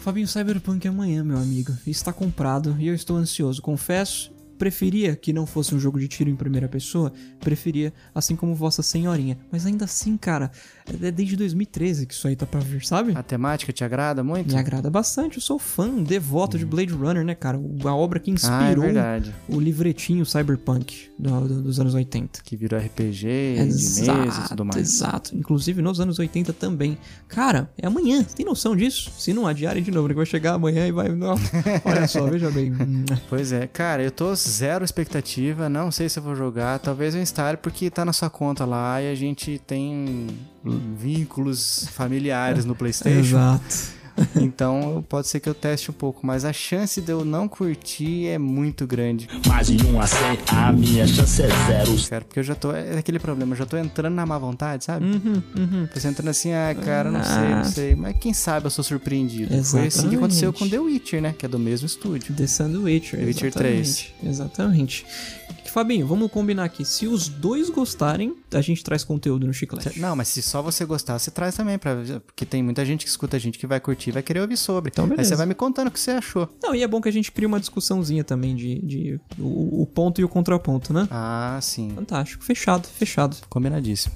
Fabinho, Cyberpunk é amanhã, meu amigo. Está comprado e eu estou ansioso. Confesso, preferia que não fosse um jogo de tiro em primeira pessoa, preferia, assim como Vossa Senhorinha. Mas ainda assim, cara, é desde 2013 que isso aí tá pra vir, sabe? A temática te agrada muito? Me agrada bastante, eu sou fã, devoto de Blade Runner, né, cara? A obra que Ah, é inspirou o livretinho Cyberpunk do- do- dos anos 80. Que virou RPG, de mesa e tudo mais. Exato. Inclusive nos anos 80 também. Cara, é amanhã. Você tem noção disso? Se não adiarem de novo, né? que vai chegar amanhã e vai. Olha só, veja bem. Hum, Pois é, cara, eu tô zero expectativa, não sei se eu vou jogar, talvez eu instale porque tá na sua conta lá e a gente tem vínculos familiares no PlayStation. Exato. Então pode ser que eu teste um pouco, mas a chance de eu não curtir é muito grande. Mais de 1 a 100, a minha chance é zero. Cara, porque eu já tô. É aquele problema, eu já tô entrando na má vontade, sabe? Uhum, uhum. Você entrando assim, ah, cara, não sei, não sei. Mas quem sabe eu sou surpreendido. Foi assim que Exatamente. aconteceu com The Witcher, né? Que é do mesmo estúdio. The Sandwitcher. The Witcher exatamente. Exatamente. Fabinho, vamos combinar aqui. Se os dois gostarem, a gente traz conteúdo no chiclete. Não, mas se só você gostar, você traz também, pra, porque tem muita gente que escuta a gente que vai curtir, vai querer ouvir sobre. Então, Aí beleza. você vai me contando o que você achou. Não, e é bom que a gente crie uma discussãozinha também de, de o, o ponto e o contraponto, né? Ah, sim. Fantástico. Fechado, fechado. Combinadíssimo.